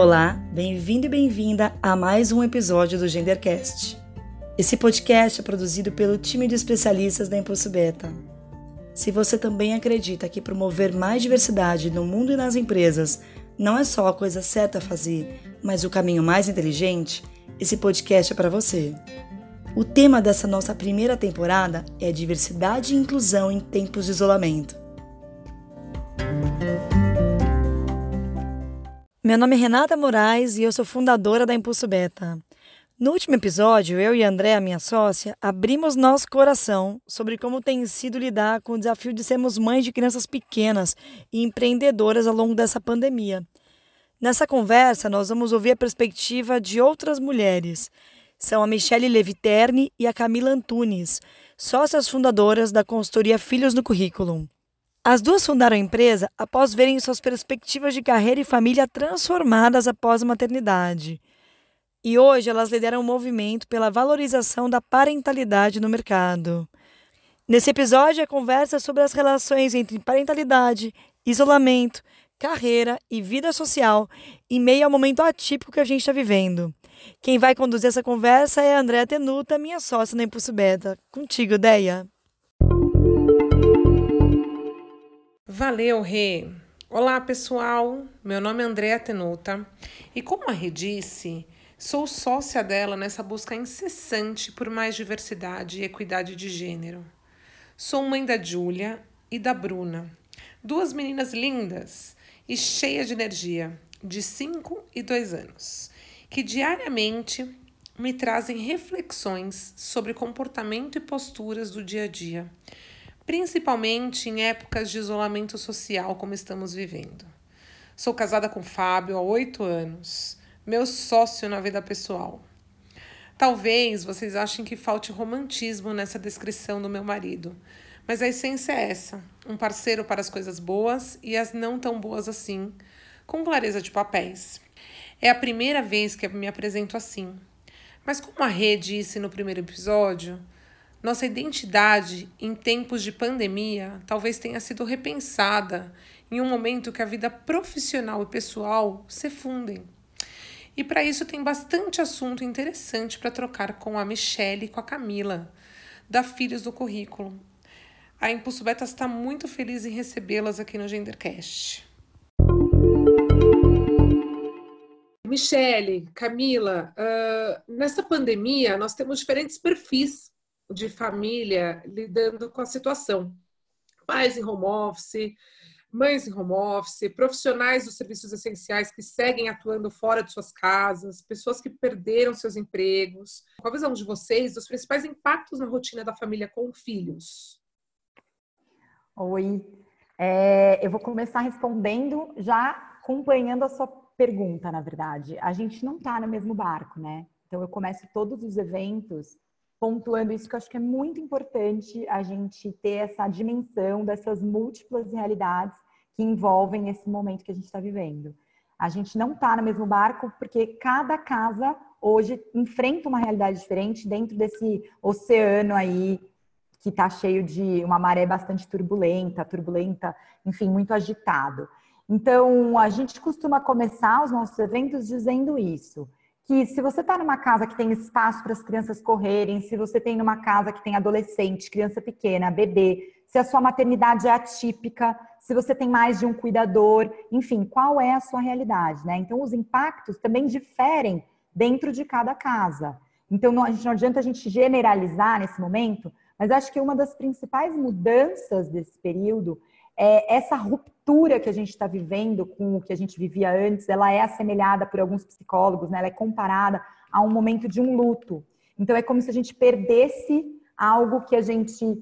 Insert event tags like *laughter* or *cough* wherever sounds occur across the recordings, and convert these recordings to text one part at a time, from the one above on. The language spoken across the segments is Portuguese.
Olá, bem-vindo e bem-vinda a mais um episódio do Gendercast. Esse podcast é produzido pelo time de especialistas da Impulso Beta. Se você também acredita que promover mais diversidade no mundo e nas empresas não é só a coisa certa a fazer, mas o caminho mais inteligente, esse podcast é para você. O tema dessa nossa primeira temporada é diversidade e inclusão em tempos de isolamento. Meu nome é Renata Moraes e eu sou fundadora da Impulso Beta. No último episódio, eu e André, minha sócia, abrimos nosso coração sobre como tem sido lidar com o desafio de sermos mães de crianças pequenas e empreendedoras ao longo dessa pandemia. Nessa conversa, nós vamos ouvir a perspectiva de outras mulheres. São a Michelle Leviterni e a Camila Antunes, sócias fundadoras da consultoria Filhos no Currículo. As duas fundaram a empresa após verem suas perspectivas de carreira e família transformadas após a maternidade. E hoje elas lideram um movimento pela valorização da parentalidade no mercado. Nesse episódio, a conversa é sobre as relações entre parentalidade, isolamento, carreira e vida social em meio ao momento atípico que a gente está vivendo. Quem vai conduzir essa conversa é a Andréa Tenuta, minha sócia na Impulso Beta. Contigo, Deia. Valeu, Rê! Olá, pessoal! Meu nome é Andréa Tenuta e, como a Rê disse, sou sócia dela nessa busca incessante por mais diversidade e equidade de gênero. Sou mãe da Júlia e da Bruna, duas meninas lindas e cheias de energia, de 5 e 2 anos, que diariamente me trazem reflexões sobre comportamento e posturas do dia a dia principalmente em épocas de isolamento social como estamos vivendo. Sou casada com Fábio há oito anos, meu sócio na vida pessoal. Talvez vocês achem que falte romantismo nessa descrição do meu marido, mas a essência é essa: um parceiro para as coisas boas e as não tão boas assim, com clareza de papéis. É a primeira vez que me apresento assim. Mas como a Rê disse no primeiro episódio, nossa identidade em tempos de pandemia talvez tenha sido repensada em um momento que a vida profissional e pessoal se fundem. E para isso tem bastante assunto interessante para trocar com a Michelle e com a Camila, da Filhos do Currículo. A Impulso Beta está muito feliz em recebê-las aqui no Gendercast. Michele, Camila, uh, nessa pandemia nós temos diferentes perfis de família lidando com a situação. Pais em home office, mães em home office, profissionais dos serviços essenciais que seguem atuando fora de suas casas, pessoas que perderam seus empregos. Qual a visão de vocês dos principais impactos na rotina da família com filhos? Oi, é, eu vou começar respondendo já acompanhando a sua pergunta, na verdade. A gente não está no mesmo barco, né? Então eu começo todos os eventos pontuando isso que eu acho que é muito importante a gente ter essa dimensão dessas múltiplas realidades que envolvem esse momento que a gente está vivendo. A gente não está no mesmo barco porque cada casa hoje enfrenta uma realidade diferente dentro desse oceano aí que está cheio de uma maré bastante turbulenta, turbulenta, enfim, muito agitado. Então, a gente costuma começar os nossos eventos dizendo isso que se você está numa casa que tem espaço para as crianças correrem, se você tem numa casa que tem adolescente, criança pequena, bebê, se a sua maternidade é atípica, se você tem mais de um cuidador, enfim, qual é a sua realidade, né? Então, os impactos também diferem dentro de cada casa. Então, não, não adianta a gente generalizar nesse momento, mas acho que uma das principais mudanças desse período é, essa ruptura que a gente está vivendo com o que a gente vivia antes, ela é assemelhada por alguns psicólogos, né? ela é comparada a um momento de um luto. Então é como se a gente perdesse algo que a gente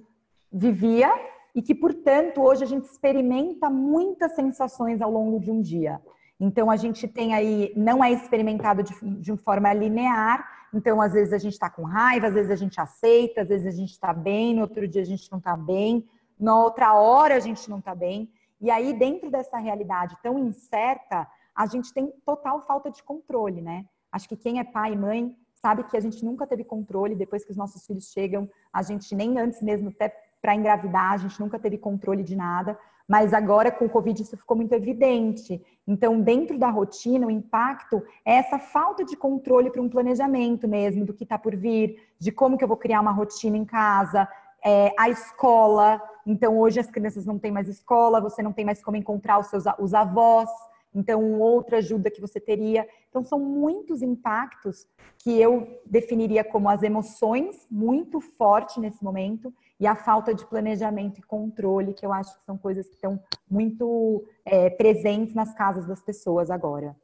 vivia e que, portanto, hoje a gente experimenta muitas sensações ao longo de um dia. Então a gente tem aí, não é experimentado de, de forma linear, então às vezes a gente está com raiva, às vezes a gente aceita, às vezes a gente está bem, no outro dia a gente não está bem na outra hora a gente não está bem. E aí, dentro dessa realidade tão incerta, a gente tem total falta de controle, né? Acho que quem é pai e mãe sabe que a gente nunca teve controle depois que os nossos filhos chegam, a gente nem antes mesmo até para engravidar, a gente nunca teve controle de nada, mas agora com o Covid isso ficou muito evidente. Então, dentro da rotina, o impacto é essa falta de controle para um planejamento mesmo do que está por vir, de como que eu vou criar uma rotina em casa, é, a escola. Então, hoje as crianças não têm mais escola, você não tem mais como encontrar os seus os avós. Então, outra ajuda que você teria. Então, são muitos impactos que eu definiria como as emoções muito forte nesse momento e a falta de planejamento e controle, que eu acho que são coisas que estão muito é, presentes nas casas das pessoas agora.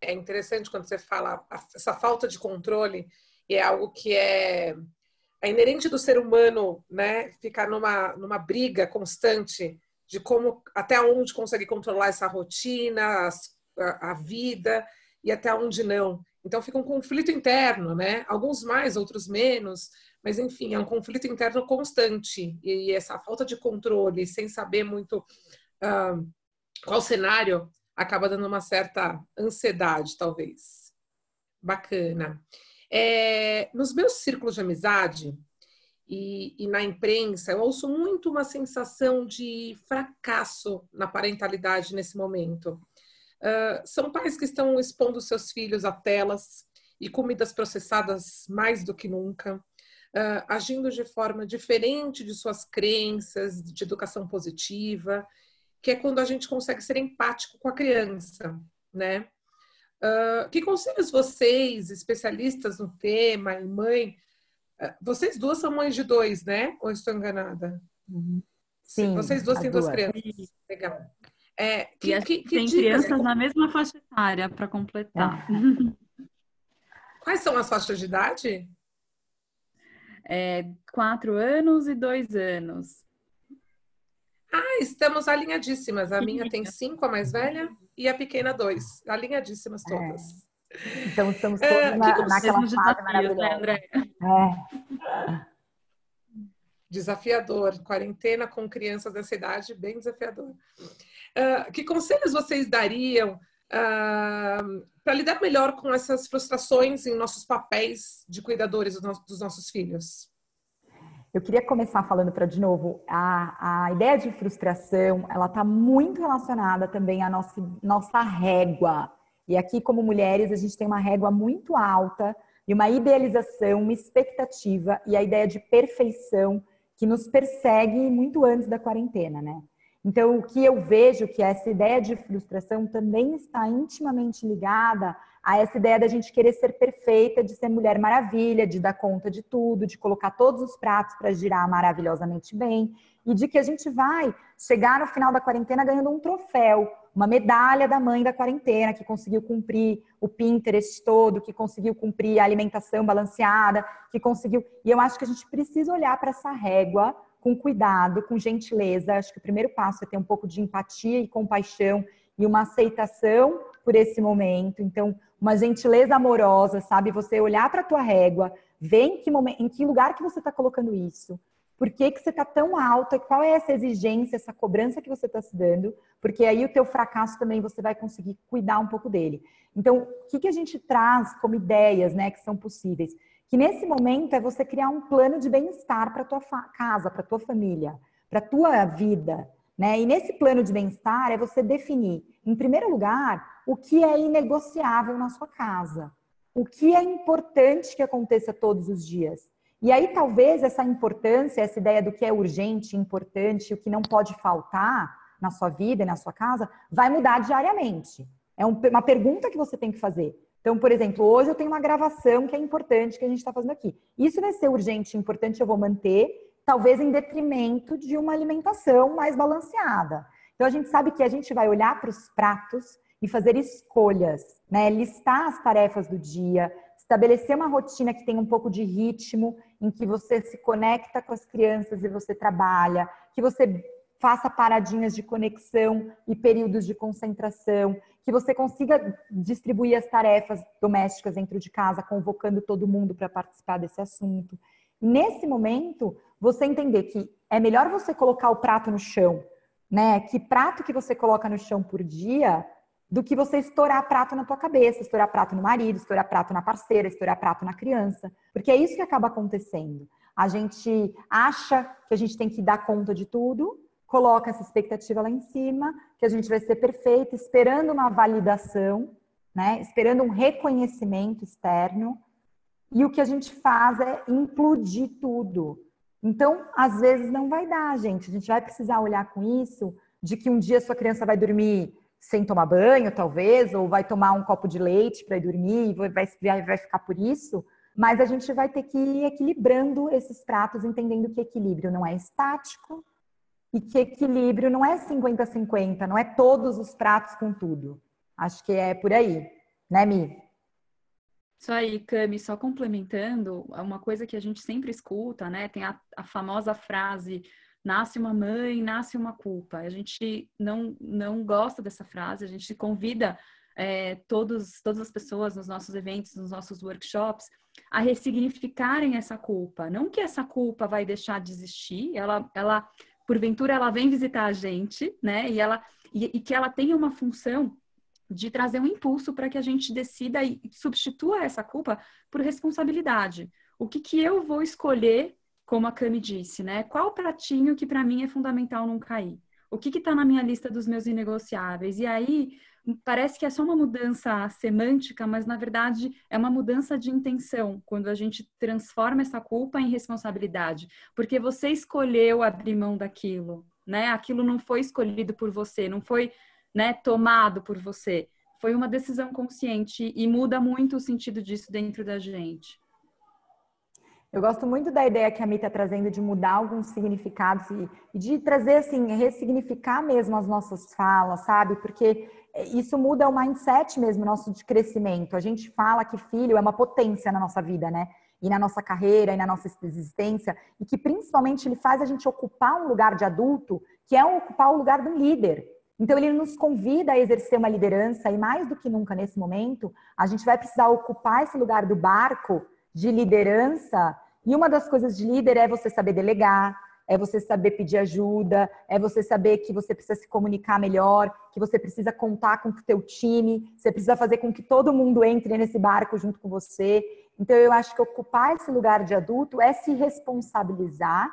É interessante quando você fala essa falta de controle, e é algo que é, é inerente do ser humano, né? Ficar numa, numa briga constante de como até onde consegue controlar essa rotina, a, a vida e até onde não. Então fica um conflito interno, né? Alguns mais, outros menos, mas enfim, é um conflito interno constante e essa falta de controle, sem saber muito uh, qual cenário, acaba dando uma certa ansiedade, talvez. Bacana. É, nos meus círculos de amizade, e, e, na imprensa, eu ouço muito uma sensação de fracasso na parentalidade nesse momento. Uh, são pais que estão expondo seus filhos a telas e comidas processadas mais do que nunca, uh, agindo de forma diferente de suas crenças de educação positiva, que é quando a gente consegue ser empático com a criança, né? Uh, que conselhos vocês, especialistas no tema e mãe, é, vocês duas são mães de dois, né? Ou estou enganada? Uhum. Sim. Vocês duas têm duas, duas crianças. Legal. É, que, que, que tem crianças na mesma faixa etária para completar. É. Quais são as faixas de idade? É, quatro anos e dois anos. Ah, estamos alinhadíssimas. A minha tem cinco, a mais velha, e a pequena dois. Alinhadíssimas todas. É. Então estamos todos é, na, naquela fase né, maravilhosa. Né, é. Desafiador. Quarentena com crianças dessa idade, bem desafiador. Uh, que conselhos vocês dariam uh, para lidar melhor com essas frustrações em nossos papéis de cuidadores dos nossos filhos? Eu queria começar falando para, de novo, a, a ideia de frustração, ela está muito relacionada também à nossa, nossa régua e aqui, como mulheres, a gente tem uma régua muito alta e uma idealização, uma expectativa e a ideia de perfeição que nos persegue muito antes da quarentena, né? Então, o que eu vejo que essa ideia de frustração também está intimamente ligada a essa ideia da gente querer ser perfeita, de ser mulher maravilha, de dar conta de tudo, de colocar todos os pratos para girar maravilhosamente bem e de que a gente vai chegar no final da quarentena ganhando um troféu, uma medalha da mãe da quarentena, que conseguiu cumprir o Pinterest todo, que conseguiu cumprir a alimentação balanceada, que conseguiu. E eu acho que a gente precisa olhar para essa régua com cuidado, com gentileza. Acho que o primeiro passo é ter um pouco de empatia e compaixão e uma aceitação por esse momento. Então, uma gentileza amorosa, sabe? Você olhar para a tua régua, ver em que, momento, em que lugar que você está colocando isso. Por que, que você está tão alta? Qual é essa exigência, essa cobrança que você está se dando? Porque aí o teu fracasso também você vai conseguir cuidar um pouco dele. Então, o que, que a gente traz como ideias, né, que são possíveis? Que nesse momento é você criar um plano de bem-estar para tua casa, para tua família, para tua vida, né? E nesse plano de bem-estar é você definir, em primeiro lugar, o que é inegociável na sua casa, o que é importante que aconteça todos os dias. E aí, talvez, essa importância, essa ideia do que é urgente, importante, o que não pode faltar na sua vida e na sua casa, vai mudar diariamente. É uma pergunta que você tem que fazer. Então, por exemplo, hoje eu tenho uma gravação que é importante que a gente está fazendo aqui. Isso vai ser urgente importante, eu vou manter, talvez em detrimento de uma alimentação mais balanceada. Então, a gente sabe que a gente vai olhar para os pratos e fazer escolhas, né? Listar as tarefas do dia, estabelecer uma rotina que tem um pouco de ritmo, em que você se conecta com as crianças e você trabalha, que você faça paradinhas de conexão e períodos de concentração, que você consiga distribuir as tarefas domésticas dentro de casa, convocando todo mundo para participar desse assunto. Nesse momento, você entender que é melhor você colocar o prato no chão, né? Que prato que você coloca no chão por dia do que você estourar prato na tua cabeça, estourar prato no marido, estourar prato na parceira, estourar prato na criança. Porque é isso que acaba acontecendo. A gente acha que a gente tem que dar conta de tudo, coloca essa expectativa lá em cima, que a gente vai ser perfeito, esperando uma validação, né? Esperando um reconhecimento externo. E o que a gente faz é implodir tudo. Então, às vezes não vai dar, gente. A gente vai precisar olhar com isso de que um dia sua criança vai dormir sem tomar banho, talvez, ou vai tomar um copo de leite para ir dormir e vai, vai ficar por isso. Mas a gente vai ter que ir equilibrando esses pratos, entendendo que equilíbrio não é estático e que equilíbrio não é 50-50, não é todos os pratos com tudo. Acho que é por aí, né, Mi? Isso aí, Cami, só complementando, uma coisa que a gente sempre escuta, né? Tem a, a famosa frase nasce uma mãe, nasce uma culpa. A gente não, não gosta dessa frase, a gente convida é, todos, todas as pessoas nos nossos eventos, nos nossos workshops, a ressignificarem essa culpa. Não que essa culpa vai deixar de existir, ela, ela porventura, ela vem visitar a gente, né? E, ela, e, e que ela tenha uma função de trazer um impulso para que a gente decida e substitua essa culpa por responsabilidade. O que, que eu vou escolher, como a Cami disse, né? Qual pratinho que para mim é fundamental não cair? O que está na minha lista dos meus inegociáveis? E aí, parece que é só uma mudança semântica, mas na verdade é uma mudança de intenção quando a gente transforma essa culpa em responsabilidade, porque você escolheu abrir mão daquilo, né? Aquilo não foi escolhido por você, não foi, né, tomado por você. Foi uma decisão consciente e muda muito o sentido disso dentro da gente. Eu gosto muito da ideia que a Mi está trazendo de mudar alguns significados e, de trazer, assim, ressignificar mesmo as nossas falas, sabe? Porque isso muda o mindset mesmo nosso de crescimento. A gente fala que filho é uma potência na nossa vida, né? E na nossa carreira, e na nossa existência, e que principalmente ele faz a gente ocupar um lugar de adulto, que é ocupar o lugar do líder. Então ele nos convida a exercer uma liderança, e mais do que nunca nesse momento, a gente vai precisar ocupar esse lugar do barco de liderança. E uma das coisas de líder é você saber delegar, é você saber pedir ajuda, é você saber que você precisa se comunicar melhor, que você precisa contar com o teu time, você precisa fazer com que todo mundo entre nesse barco junto com você. Então eu acho que ocupar esse lugar de adulto é se responsabilizar.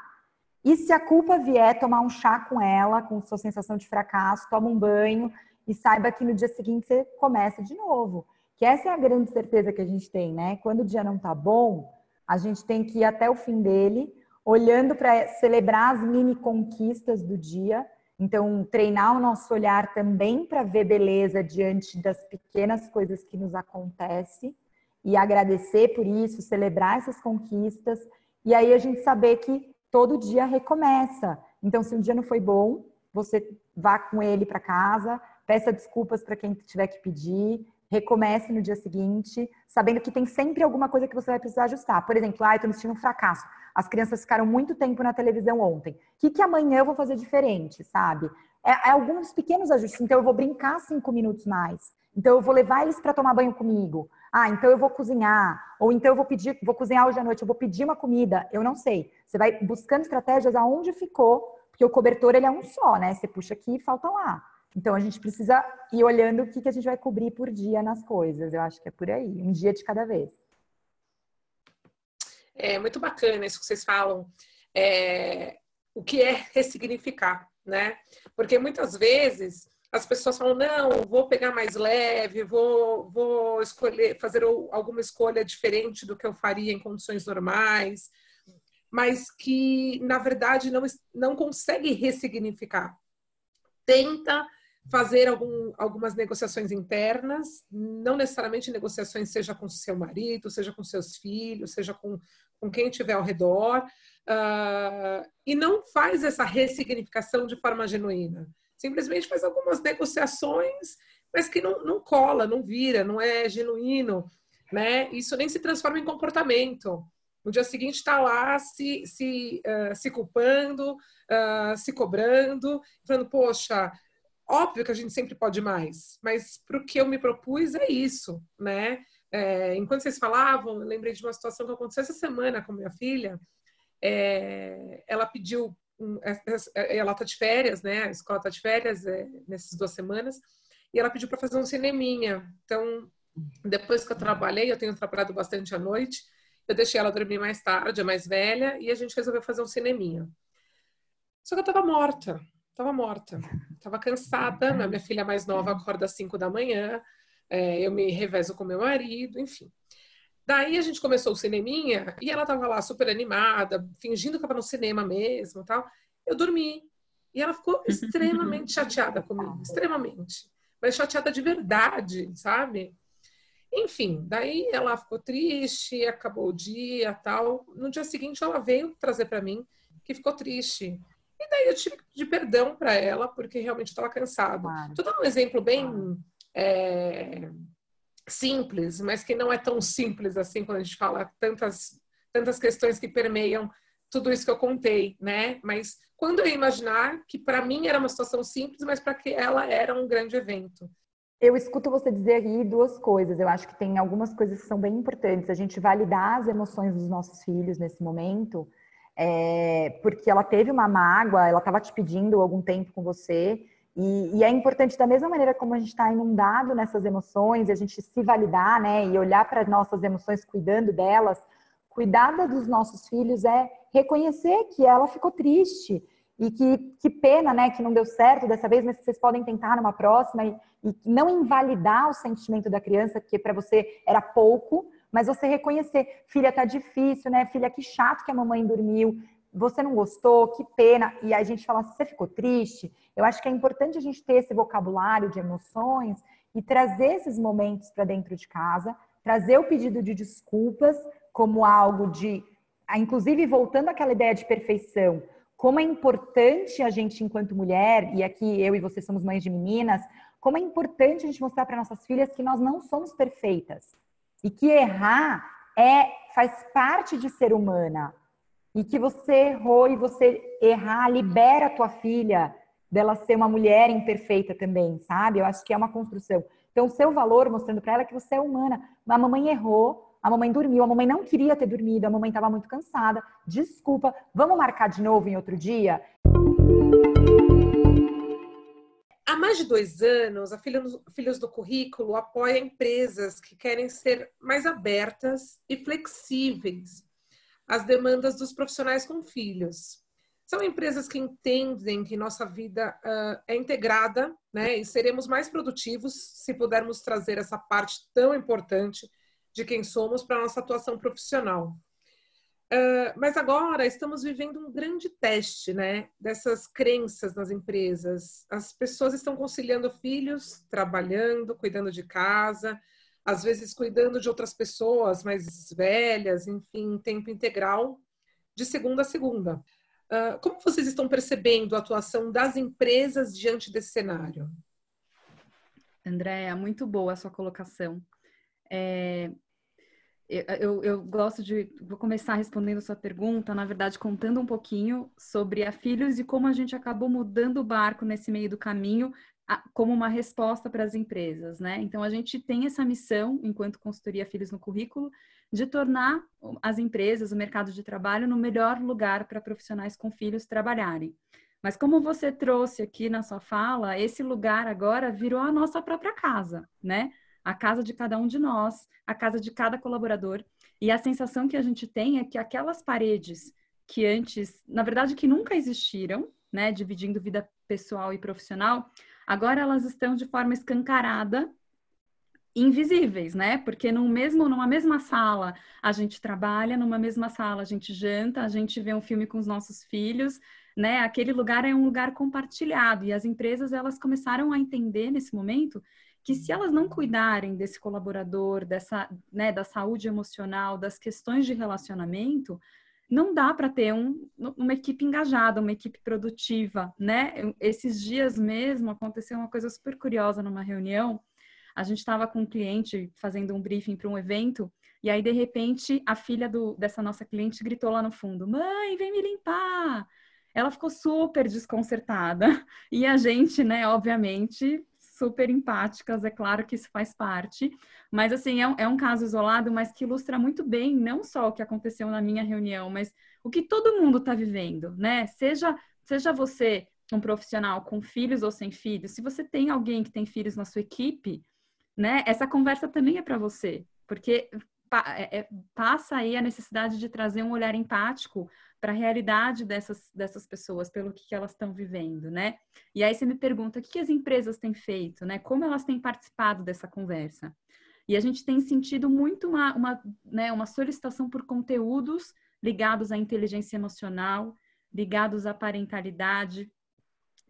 E se a culpa vier, tomar um chá com ela, com sua sensação de fracasso, toma um banho e saiba que no dia seguinte você começa de novo. Que essa é a grande certeza que a gente tem, né? Quando o dia não tá bom, a gente tem que ir até o fim dele olhando para celebrar as mini conquistas do dia. Então, treinar o nosso olhar também para ver beleza diante das pequenas coisas que nos acontecem e agradecer por isso, celebrar essas conquistas. E aí a gente saber que todo dia recomeça. Então, se um dia não foi bom, você vá com ele para casa, peça desculpas para quem tiver que pedir, recomece no dia seguinte, sabendo que tem sempre alguma coisa que você vai precisar ajustar. Por exemplo, ah, eu estou me sentindo um fracasso. As crianças ficaram muito tempo na televisão ontem. O que, que amanhã eu vou fazer diferente, sabe? É, é alguns pequenos ajustes. Então, eu vou brincar cinco minutos mais. Então, eu vou levar eles para tomar banho comigo. Ah, então eu vou cozinhar. Ou então eu vou pedir, vou cozinhar hoje à noite, eu vou pedir uma comida. Eu não sei. Você vai buscando estratégias aonde ficou, porque o cobertor ele é um só, né? Você puxa aqui e falta lá. Então a gente precisa ir olhando o que, que a gente vai cobrir por dia nas coisas. Eu acho que é por aí, um dia de cada vez. É muito bacana isso que vocês falam. É, o que é ressignificar, né? Porque muitas vezes as pessoas falam, não, vou pegar mais leve, vou, vou escolher, fazer alguma escolha diferente do que eu faria em condições normais, mas que, na verdade, não, não consegue ressignificar. Tenta fazer algum, algumas negociações internas, não necessariamente negociações seja com seu marido, seja com seus filhos, seja com, com quem estiver ao redor, uh, e não faz essa ressignificação de forma genuína. Simplesmente faz algumas negociações, mas que não, não cola, não vira, não é genuíno, né? Isso nem se transforma em comportamento. No dia seguinte está lá se, se, uh, se culpando, uh, se cobrando, falando, poxa, Óbvio que a gente sempre pode mais, mas para o que eu me propus é isso, né? É, enquanto vocês falavam, eu lembrei de uma situação que aconteceu essa semana com minha filha. É, ela pediu, ela está de férias, né? A escola está de férias é, nessas duas semanas, e ela pediu para fazer um cineminha. Então, depois que eu trabalhei, eu tenho trabalhado bastante à noite, eu deixei ela dormir mais tarde, a mais velha, e a gente resolveu fazer um cineminha. Só que eu estava morta Tava morta. Tava cansada. Minha filha mais nova acorda às 5 da manhã. É, eu me revezo com meu marido, enfim. Daí a gente começou o cineminha e ela tava lá super animada, fingindo que tava no cinema mesmo tal. Eu dormi. E ela ficou *laughs* extremamente chateada comigo, extremamente. Mas chateada de verdade, sabe? Enfim, daí ela ficou triste, acabou o dia, tal. No dia seguinte ela veio trazer para mim que ficou triste. E daí eu tive pedir perdão para ela, porque realmente estava cansada. Claro. Tô dando um exemplo bem claro. é, simples, mas que não é tão simples assim quando a gente fala tantas, tantas questões que permeiam tudo isso que eu contei, né? Mas quando eu imaginar que para mim era uma situação simples, mas para que ela era um grande evento. Eu escuto você dizer aí duas coisas. Eu acho que tem algumas coisas que são bem importantes. A gente validar as emoções dos nossos filhos nesse momento, é, porque ela teve uma mágoa, ela estava te pedindo algum tempo com você. E, e, é importante, da mesma maneira como a gente está inundado nessas emoções, a gente se validar, né, e olhar para nossas emoções, cuidando delas, cuidar dos nossos filhos é reconhecer que ela ficou triste e que, que pena, né, que não deu certo dessa vez, mas vocês podem tentar numa próxima e, e não invalidar o sentimento da criança, que para você era pouco, mas você reconhecer, filha, tá difícil, né, filha, que chato que a mamãe dormiu, você não gostou, que pena, e a gente fala, você ficou triste. Eu acho que é importante a gente ter esse vocabulário de emoções e trazer esses momentos para dentro de casa, trazer o pedido de desculpas como algo de, inclusive voltando àquela ideia de perfeição, como é importante a gente, enquanto mulher, e aqui eu e você somos mães de meninas, como é importante a gente mostrar para nossas filhas que nós não somos perfeitas e que errar é faz parte de ser humana e que você errou e você errar libera a tua filha dela ser uma mulher imperfeita também, sabe? Eu acho que é uma construção. Então, o seu valor mostrando para ela que você é humana. A mamãe errou, a mamãe dormiu, a mamãe não queria ter dormido, a mamãe estava muito cansada. Desculpa, vamos marcar de novo em outro dia? Há mais de dois anos, a Filhos do Currículo apoia empresas que querem ser mais abertas e flexíveis às demandas dos profissionais com filhos. São empresas que entendem que nossa vida uh, é integrada né, e seremos mais produtivos se pudermos trazer essa parte tão importante de quem somos para nossa atuação profissional. Uh, mas agora estamos vivendo um grande teste, né, dessas crenças nas empresas. As pessoas estão conciliando filhos, trabalhando, cuidando de casa, às vezes cuidando de outras pessoas mais velhas, enfim, em tempo integral, de segunda a segunda. Uh, como vocês estão percebendo a atuação das empresas diante desse cenário? Andréa, muito boa a sua colocação. É, eu, eu, gosto de. Vou começar respondendo a sua pergunta, na verdade, contando um pouquinho sobre a Filhos e como a gente acabou mudando o barco nesse meio do caminho como uma resposta para as empresas, né? Então, a gente tem essa missão, enquanto consultoria Filhos no Currículo, de tornar as empresas, o mercado de trabalho, no melhor lugar para profissionais com filhos trabalharem. Mas como você trouxe aqui na sua fala, esse lugar agora virou a nossa própria casa, né? a casa de cada um de nós, a casa de cada colaborador. E a sensação que a gente tem é que aquelas paredes que antes, na verdade, que nunca existiram, né, dividindo vida pessoal e profissional, agora elas estão de forma escancarada, invisíveis, né? Porque no mesmo, numa mesma sala a gente trabalha, numa mesma sala a gente janta, a gente vê um filme com os nossos filhos, né? Aquele lugar é um lugar compartilhado e as empresas elas começaram a entender nesse momento que se elas não cuidarem desse colaborador, dessa, né, da saúde emocional, das questões de relacionamento, não dá para ter um, uma equipe engajada, uma equipe produtiva, né? Esses dias mesmo aconteceu uma coisa super curiosa numa reunião. A gente estava com um cliente fazendo um briefing para um evento e aí de repente a filha do, dessa nossa cliente gritou lá no fundo: "Mãe, vem me limpar!" Ela ficou super desconcertada *laughs* e a gente, né, obviamente, super empáticas, é claro que isso faz parte, mas assim, é um, é um caso isolado, mas que ilustra muito bem não só o que aconteceu na minha reunião, mas o que todo mundo está vivendo, né? Seja, seja você um profissional com filhos ou sem filhos, se você tem alguém que tem filhos na sua equipe, né? Essa conversa também é para você, porque é, é, passa aí a necessidade de trazer um olhar empático para a realidade dessas, dessas pessoas, pelo que, que elas estão vivendo, né? E aí você me pergunta o que, que as empresas têm feito, né? Como elas têm participado dessa conversa? E a gente tem sentido muito uma, uma, né, uma solicitação por conteúdos ligados à inteligência emocional, ligados à parentalidade,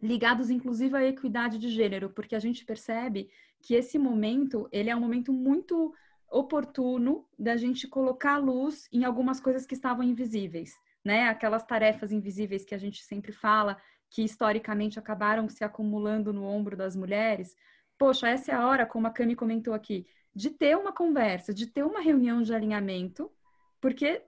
ligados inclusive à equidade de gênero, porque a gente percebe que esse momento, ele é um momento muito oportuno da gente colocar luz em algumas coisas que estavam invisíveis, né? Aquelas tarefas invisíveis que a gente sempre fala, que historicamente acabaram se acumulando no ombro das mulheres. Poxa, essa é a hora, como a Cami comentou aqui, de ter uma conversa, de ter uma reunião de alinhamento, porque,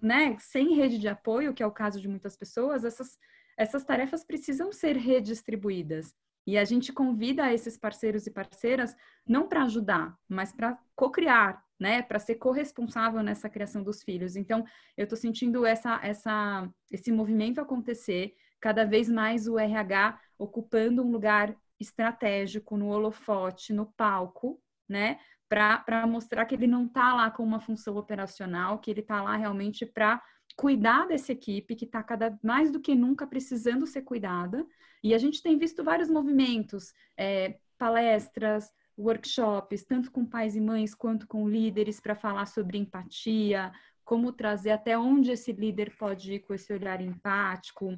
né, sem rede de apoio, que é o caso de muitas pessoas, essas, essas tarefas precisam ser redistribuídas. E a gente convida esses parceiros e parceiras não para ajudar, mas para co-criar, né? Para ser corresponsável nessa criação dos filhos. Então, eu estou sentindo essa, essa, esse movimento acontecer, cada vez mais o RH ocupando um lugar estratégico no holofote, no palco, né? Para mostrar que ele não está lá com uma função operacional, que ele está lá realmente para cuidar dessa equipe que está cada mais do que nunca precisando ser cuidada. E a gente tem visto vários movimentos, é, palestras, workshops, tanto com pais e mães quanto com líderes, para falar sobre empatia, como trazer até onde esse líder pode ir com esse olhar empático,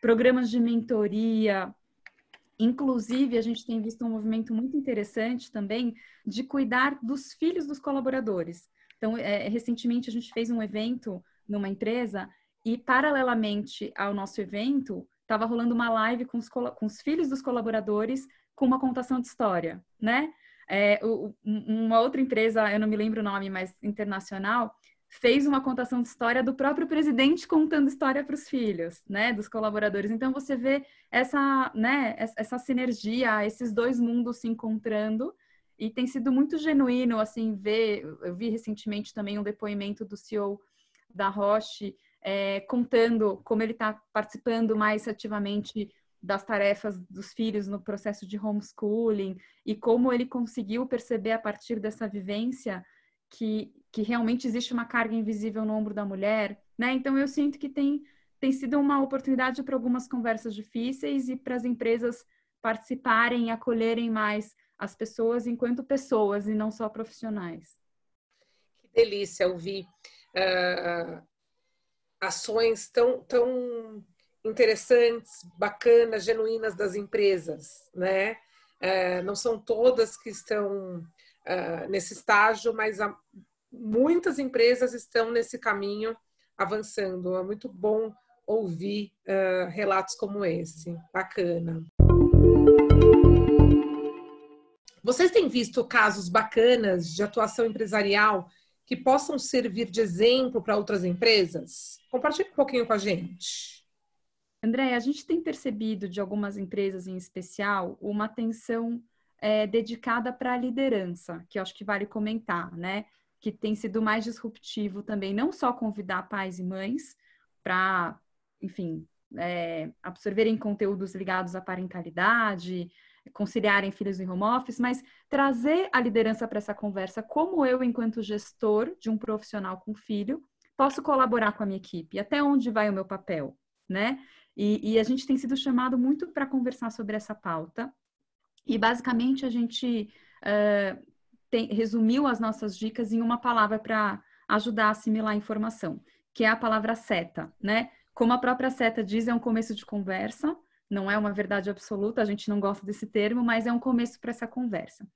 programas de mentoria. Inclusive, a gente tem visto um movimento muito interessante também de cuidar dos filhos dos colaboradores. Então, é, recentemente a gente fez um evento numa empresa e, paralelamente ao nosso evento, estava rolando uma live com os, com os, filhos dos colaboradores com uma contação de história, né? É, uma outra empresa, eu não me lembro o nome, mas internacional, fez uma contação de história do próprio presidente contando história para os filhos, né, dos colaboradores. Então você vê essa, né, essa sinergia, esses dois mundos se encontrando e tem sido muito genuíno assim ver. Eu vi recentemente também um depoimento do CEO da Roche, é, contando como ele está participando mais ativamente das tarefas dos filhos no processo de homeschooling e como ele conseguiu perceber a partir dessa vivência que, que realmente existe uma carga invisível no ombro da mulher, né? Então eu sinto que tem, tem sido uma oportunidade para algumas conversas difíceis e para as empresas participarem e acolherem mais as pessoas enquanto pessoas e não só profissionais. Que delícia ouvir uh, ações tão, tão interessantes, bacanas, genuínas das empresas, né? Uh, não são todas que estão uh, nesse estágio, mas há, muitas empresas estão nesse caminho avançando. É muito bom ouvir uh, relatos como esse. Bacana. Vocês têm visto casos bacanas de atuação empresarial que possam servir de exemplo para outras empresas? Compartilhe um pouquinho com a gente. André, a gente tem percebido de algumas empresas em especial uma atenção é, dedicada para a liderança, que eu acho que vale comentar, né? Que tem sido mais disruptivo também, não só convidar pais e mães para, enfim, é, absorverem conteúdos ligados à parentalidade, conciliarem filhos em home office, mas trazer a liderança para essa conversa, como eu, enquanto gestor de um profissional com filho, posso colaborar com a minha equipe, até onde vai o meu papel, né? E, e a gente tem sido chamado muito para conversar sobre essa pauta, e basicamente a gente uh, tem, resumiu as nossas dicas em uma palavra para ajudar a assimilar a informação, que é a palavra seta, né? Como a própria seta diz, é um começo de conversa, não é uma verdade absoluta, a gente não gosta desse termo, mas é um começo para essa conversa.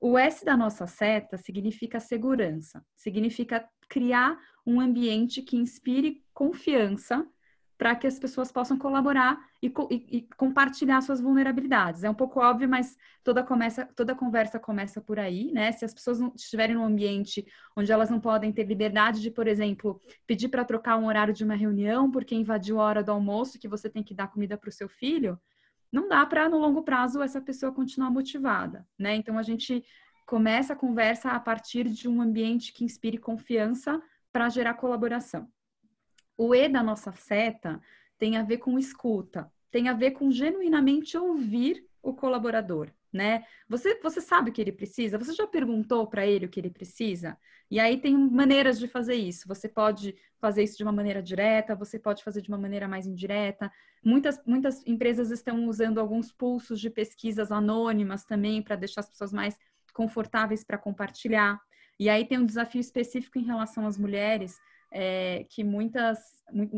O S da nossa seta significa segurança, significa criar um ambiente que inspire confiança para que as pessoas possam colaborar e, e, e, compartilhar suas vulnerabilidades. É um pouco óbvio, mas toda, começa, toda conversa começa por aí, né? Se as pessoas não estiverem num ambiente onde elas não podem ter liberdade de, por exemplo, pedir para trocar um horário de uma reunião porque invadiu a hora do almoço que você tem que dar comida para o seu filho, não dá para, no longo prazo, essa pessoa continuar motivada, né? Então, a gente começa a conversa a partir de um ambiente que inspire confiança para gerar colaboração. O E da nossa seta tem a ver com escuta, tem a ver com genuinamente ouvir o colaborador, né? Você, você sabe o que ele precisa? Você já perguntou para ele o que ele precisa? E aí tem maneiras de fazer isso. Você pode fazer isso de uma maneira direta, você pode fazer de uma maneira mais indireta. Muitas, muitas empresas estão usando alguns pulsos de pesquisas anônimas também para deixar as pessoas mais confortáveis para compartilhar. E aí tem um desafio específico em relação às mulheres, é, que muitas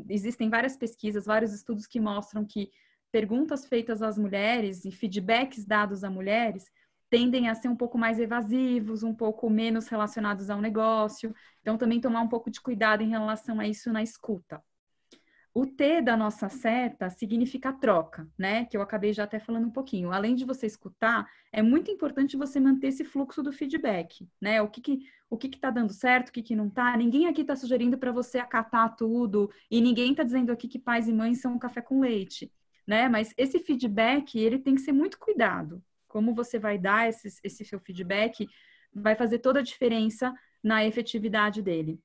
existem várias pesquisas, vários estudos que mostram que perguntas feitas às mulheres e feedbacks dados a mulheres tendem a ser um pouco mais evasivos, um pouco menos relacionados ao negócio. Então, também tomar um pouco de cuidado em relação a isso na escuta. O T da nossa seta significa troca, né? Que eu acabei já até falando um pouquinho. Além de você escutar, é muito importante você manter esse fluxo do feedback, né? O que que o que está dando certo, o que, que não está. Ninguém aqui está sugerindo para você acatar tudo e ninguém está dizendo aqui que pais e mães são um café com leite, né? Mas esse feedback ele tem que ser muito cuidado. Como você vai dar esse, esse seu feedback vai fazer toda a diferença na efetividade dele.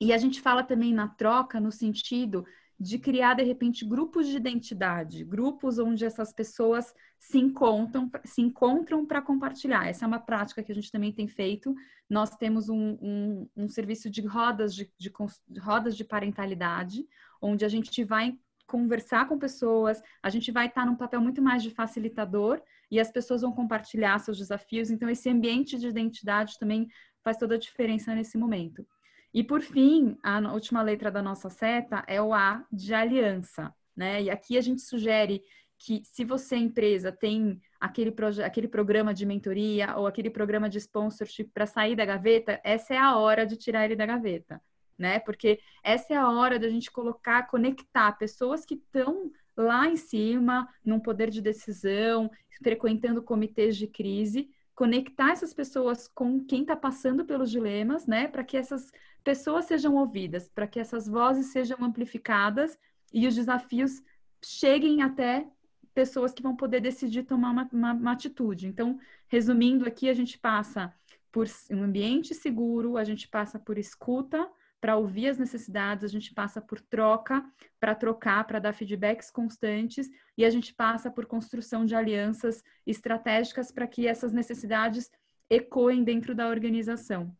E a gente fala também na troca no sentido de criar, de repente, grupos de identidade, grupos onde essas pessoas se encontram, se encontram para compartilhar. Essa é uma prática que a gente também tem feito. Nós temos um, um, um serviço de rodas de, de, de rodas de parentalidade, onde a gente vai conversar com pessoas, a gente vai estar num papel muito mais de facilitador e as pessoas vão compartilhar seus desafios. Então, esse ambiente de identidade também faz toda a diferença nesse momento. E por fim, a última letra da nossa seta é o A de aliança, né? E aqui a gente sugere que se você, empresa, tem aquele, aquele programa de mentoria ou aquele programa de sponsorship para sair da gaveta, essa é a hora de tirar ele da gaveta, né? Porque essa é a hora da gente colocar, conectar pessoas que estão lá em cima, num poder de decisão, frequentando comitês de crise, conectar essas pessoas com quem está passando pelos dilemas, né? Para que essas pessoas sejam ouvidas, para que essas vozes sejam amplificadas e os desafios cheguem até pessoas que vão poder decidir tomar uma, uma, uma atitude. Então, resumindo aqui, a gente passa por um ambiente seguro, a gente passa por escuta para ouvir as necessidades, a gente passa por troca para trocar, para dar feedbacks constantes e a gente passa por construção de alianças estratégicas para que essas necessidades ecoem dentro da organização.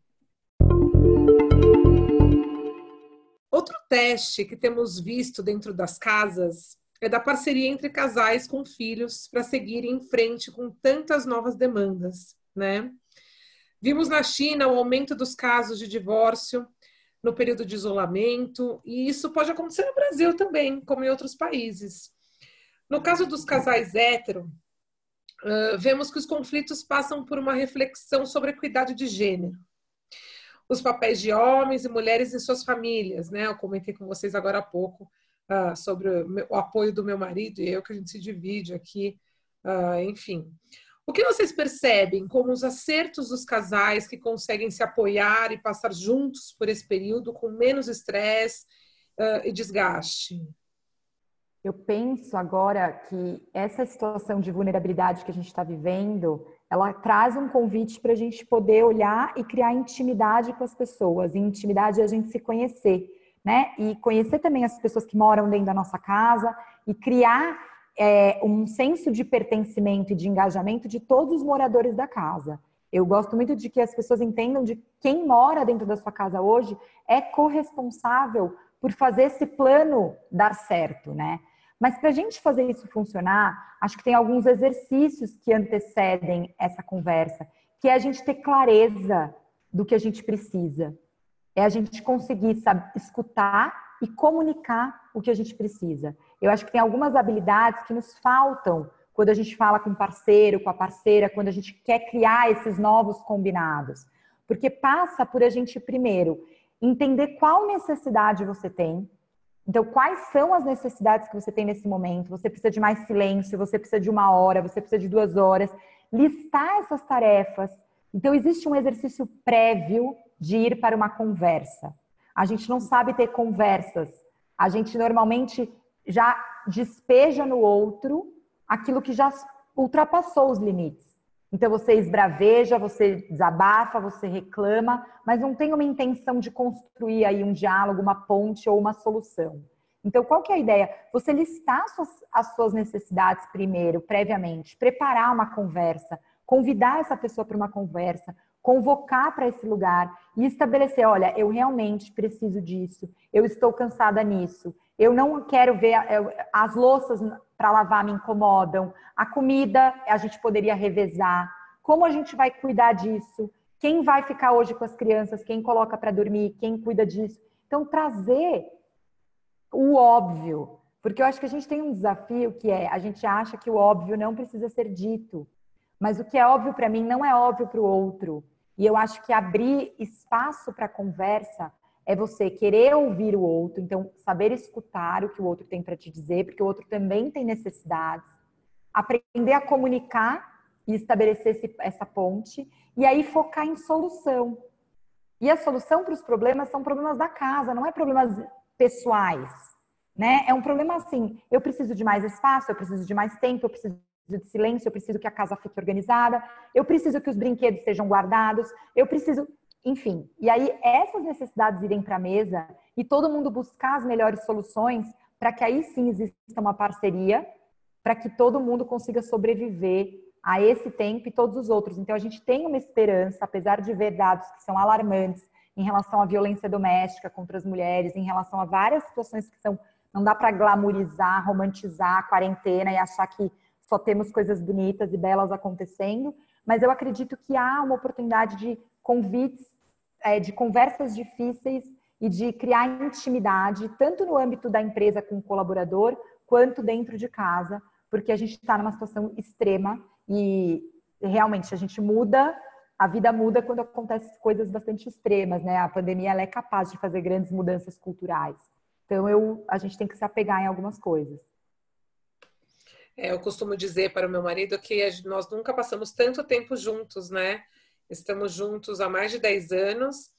Teste que temos visto dentro das casas é da parceria entre casais com filhos para seguirem em frente com tantas novas demandas, né? Vimos na China o aumento dos casos de divórcio no período de isolamento, e isso pode acontecer no Brasil também, como em outros países. No caso dos casais hétero, vemos que os conflitos passam por uma reflexão sobre a equidade de gênero os papéis de homens e mulheres em suas famílias, né? Eu comentei com vocês agora há pouco uh, sobre o, o, apoio do meu marido e eu, que a gente se divide aqui, uh, enfim. O que vocês percebem como os acertos dos casais que conseguem se apoiar e passar juntos por esse período com menos estresse uh, e desgaste? Eu penso agora que essa situação de vulnerabilidade que a gente está vivendo ela traz um convite para a gente poder olhar e criar intimidade com as pessoas. E intimidade é a gente se conhecer, né? E conhecer também as pessoas que moram dentro da nossa casa e criar é, um senso de pertencimento e de engajamento de todos os moradores da casa. Eu gosto muito de que as pessoas entendam de quem mora dentro da sua casa hoje é corresponsável por fazer esse plano dar certo, né? Mas para a gente fazer isso funcionar, acho que tem alguns exercícios que antecedem essa conversa, que é a gente ter clareza do que a gente precisa. É a gente conseguir sabe, escutar e comunicar o que a gente precisa. Eu acho que tem algumas habilidades que nos faltam quando a gente fala com o parceiro, com a parceira, quando a gente quer criar esses novos combinados. Porque passa por a gente, primeiro, entender qual necessidade você tem, então, quais são as necessidades que você tem nesse momento? Você precisa de mais silêncio, você precisa de uma hora, você precisa de duas horas. Listar essas tarefas. Então, existe um exercício prévio de ir para uma conversa. A gente não sabe ter conversas. A gente normalmente já despeja no outro aquilo que já ultrapassou os limites. Então você esbraveja, você desabafa, você reclama, mas não tem uma intenção de construir aí um diálogo, uma ponte ou uma solução. Então, qual que é a ideia? Você listar as suas, as suas necessidades primeiro, previamente, preparar uma conversa, convidar essa pessoa para uma conversa, convocar para esse lugar e estabelecer, olha, eu realmente preciso disso, eu estou cansada nisso, eu não quero ver as louças para lavar me incomodam, a comida a gente poderia revezar, como a gente vai cuidar disso? Quem vai ficar hoje com as crianças? Quem coloca para dormir? Quem cuida disso? Então trazer o óbvio, porque eu acho que a gente tem um desafio que é a gente acha que o óbvio não precisa ser dito, mas o que é óbvio para mim não é óbvio para o outro. E eu acho que abrir espaço para conversa é você querer ouvir o outro, então saber escutar o que o outro tem para te dizer, porque o outro também tem necessidades. Aprender a comunicar e estabelecer esse, essa ponte, e aí focar em solução. E a solução para os problemas são problemas da casa, não é problemas pessoais, né? É um problema assim, eu preciso de mais espaço, eu preciso de mais tempo, eu preciso de silêncio, eu preciso que a casa fique organizada, eu preciso que os brinquedos sejam guardados, eu preciso, enfim. E aí essas necessidades irem para a mesa e todo mundo buscar as melhores soluções para que aí sim exista uma parceria, para que todo mundo consiga sobreviver a esse tempo e todos os outros. Então a gente tem uma esperança, apesar de ver dados que são alarmantes em relação à violência doméstica contra as mulheres, em relação a várias situações que são não dá para glamorizar, romantizar a quarentena e achar que só temos coisas bonitas e belas acontecendo, mas eu acredito que há uma oportunidade de convites, é, de conversas difíceis e de criar intimidade, tanto no âmbito da empresa com o colaborador, quanto dentro de casa, porque a gente está numa situação extrema e realmente a gente muda, a vida muda quando acontecem coisas bastante extremas, né? A pandemia ela é capaz de fazer grandes mudanças culturais. Então eu, a gente tem que se apegar em algumas coisas. É, eu costumo dizer para o meu marido que nós nunca passamos tanto tempo juntos, né? Estamos juntos há mais de 10 anos,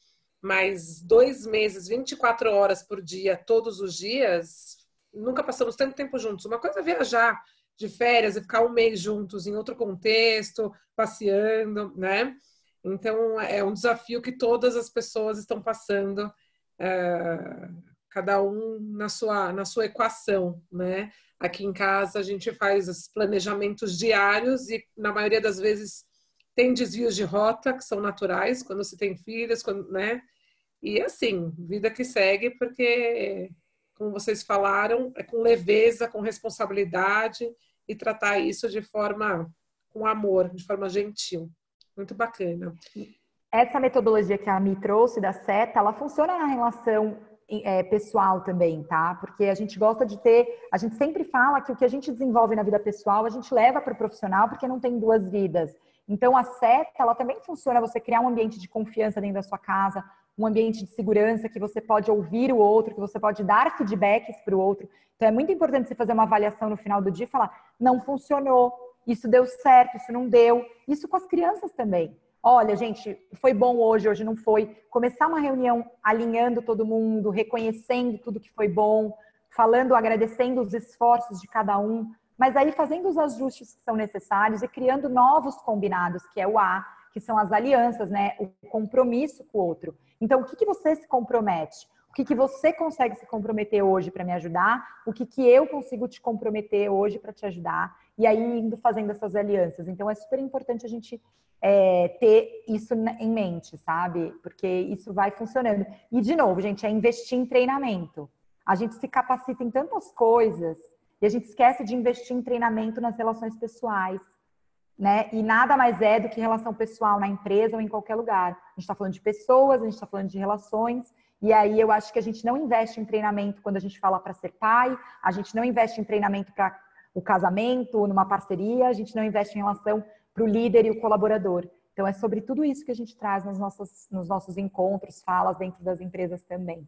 mas dois meses, 24 horas por dia, todos os dias, nunca passamos tanto tempo juntos. Uma coisa é viajar de férias e ficar um mês juntos em outro contexto, passeando, né? Então é um desafio que todas as pessoas estão passando, é, cada um na sua, na sua equação, né? Aqui em casa a gente faz os planejamentos diários e na maioria das vezes tem desvios de rota que são naturais quando você tem filhos, quando, né? E assim, vida que segue, porque como vocês falaram, é com leveza, com responsabilidade e tratar isso de forma com amor, de forma gentil. Muito bacana. Essa metodologia que a Mi trouxe da seta, ela funciona na relação é, pessoal também, tá? Porque a gente gosta de ter, a gente sempre fala que o que a gente desenvolve na vida pessoal, a gente leva para o profissional porque não tem duas vidas. Então a seta, ela também funciona você criar um ambiente de confiança dentro da sua casa, um ambiente de segurança que você pode ouvir o outro, que você pode dar feedbacks para o outro. Então é muito importante você fazer uma avaliação no final do dia e falar: não funcionou, isso deu certo, isso não deu. Isso com as crianças também. Olha, gente, foi bom hoje, hoje não foi. Começar uma reunião alinhando todo mundo, reconhecendo tudo que foi bom, falando, agradecendo os esforços de cada um, mas aí fazendo os ajustes que são necessários e criando novos combinados, que é o A, que são as alianças, né? O compromisso com o outro. Então, o que, que você se compromete? O que, que você consegue se comprometer hoje para me ajudar? O que, que eu consigo te comprometer hoje para te ajudar? E aí, indo fazendo essas alianças. Então, é super importante a gente é, ter isso em mente, sabe? Porque isso vai funcionando. E, de novo, gente, é investir em treinamento. A gente se capacita em tantas coisas e a gente esquece de investir em treinamento nas relações pessoais. Né? E nada mais é do que relação pessoal na empresa ou em qualquer lugar. A gente está falando de pessoas, a gente está falando de relações. E aí eu acho que a gente não investe em treinamento quando a gente fala para ser pai, a gente não investe em treinamento para o casamento, numa parceria, a gente não investe em relação para o líder e o colaborador. Então, é sobre tudo isso que a gente traz nos nossos, nos nossos encontros, falas dentro das empresas também.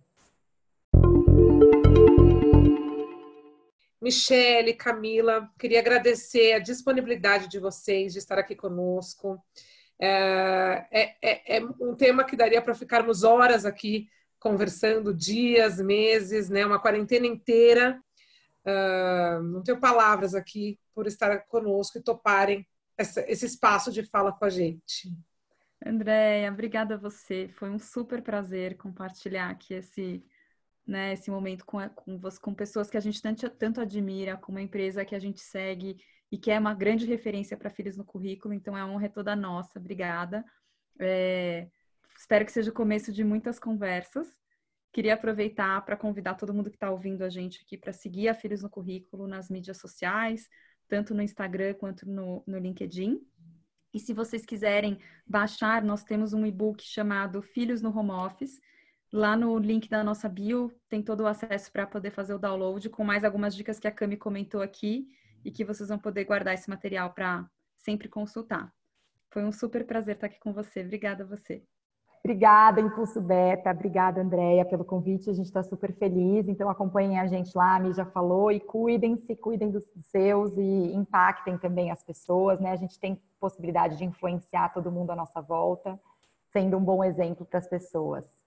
Michele, Camila, queria agradecer a disponibilidade de vocês de estar aqui conosco. É, é, é, é um tema que daria para ficarmos horas aqui conversando, dias, meses, né? Uma quarentena inteira. Uh, não tenho palavras aqui por estar conosco e toparem essa, esse espaço de fala com a gente. Andréia, obrigada a você. Foi um super prazer compartilhar aqui esse né, esse momento com, com, com pessoas que a gente tanto, tanto admira, com uma empresa que a gente segue e que é uma grande referência para filhos no currículo, então é uma honra toda nossa, obrigada. É, espero que seja o começo de muitas conversas. Queria aproveitar para convidar todo mundo que está ouvindo a gente aqui para seguir a Filhos no Currículo nas mídias sociais, tanto no Instagram quanto no, no LinkedIn. E se vocês quiserem baixar, nós temos um e-book chamado Filhos no Home Office. Lá no link da nossa bio tem todo o acesso para poder fazer o download, com mais algumas dicas que a Cami comentou aqui e que vocês vão poder guardar esse material para sempre consultar. Foi um super prazer estar aqui com você. Obrigada a você. Obrigada, Impulso Beta. Obrigada, Andréia, pelo convite. A gente está super feliz. Então, acompanhem a gente lá, a Mi já falou. E cuidem-se, cuidem dos seus e impactem também as pessoas. Né? A gente tem possibilidade de influenciar todo mundo à nossa volta, sendo um bom exemplo para as pessoas.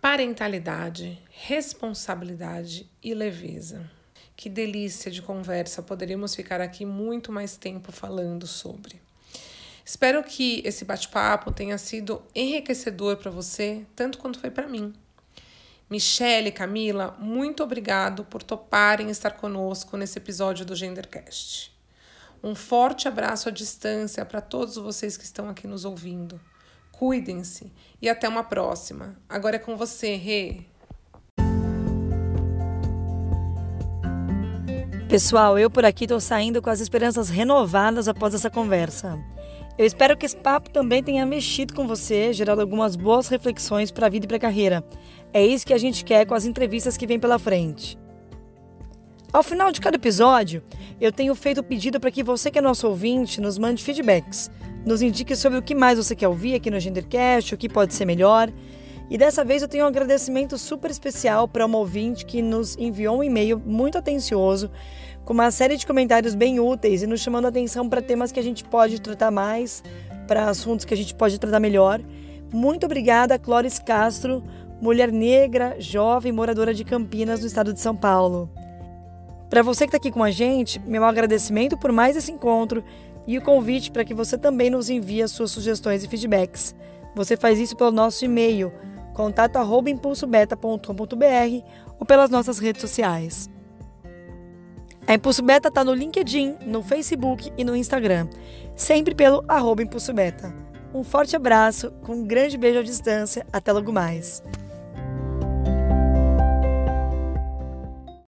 Parentalidade, responsabilidade e leveza. Que delícia de conversa! Poderíamos ficar aqui muito mais tempo falando sobre. Espero que esse bate-papo tenha sido enriquecedor para você, tanto quanto foi para mim. Michelle e Camila, muito obrigado por toparem estar conosco nesse episódio do Gendercast. Um forte abraço à distância para todos vocês que estão aqui nos ouvindo. Cuidem-se e até uma próxima. Agora é com você, Rê. Pessoal, eu por aqui estou saindo com as esperanças renovadas após essa conversa. Eu espero que esse papo também tenha mexido com você, gerado algumas boas reflexões para a vida e para a carreira. É isso que a gente quer com as entrevistas que vem pela frente. Ao final de cada episódio, eu tenho feito o pedido para que você que é nosso ouvinte nos mande feedbacks nos indique sobre o que mais você quer ouvir aqui no Gendercast, o que pode ser melhor. E dessa vez eu tenho um agradecimento super especial para uma ouvinte que nos enviou um e-mail muito atencioso, com uma série de comentários bem úteis e nos chamando a atenção para temas que a gente pode tratar mais, para assuntos que a gente pode tratar melhor. Muito obrigada, Clóris Castro, mulher negra, jovem, moradora de Campinas, no estado de São Paulo. Para você que está aqui com a gente, meu agradecimento por mais esse encontro e o convite para que você também nos envie as suas sugestões e feedbacks. Você faz isso pelo nosso e-mail contato@impulsobeta.com.br ou pelas nossas redes sociais. A Impulso Beta está no LinkedIn, no Facebook e no Instagram, sempre pelo arroba Impulso Beta. Um forte abraço, com um grande beijo à distância, até logo mais.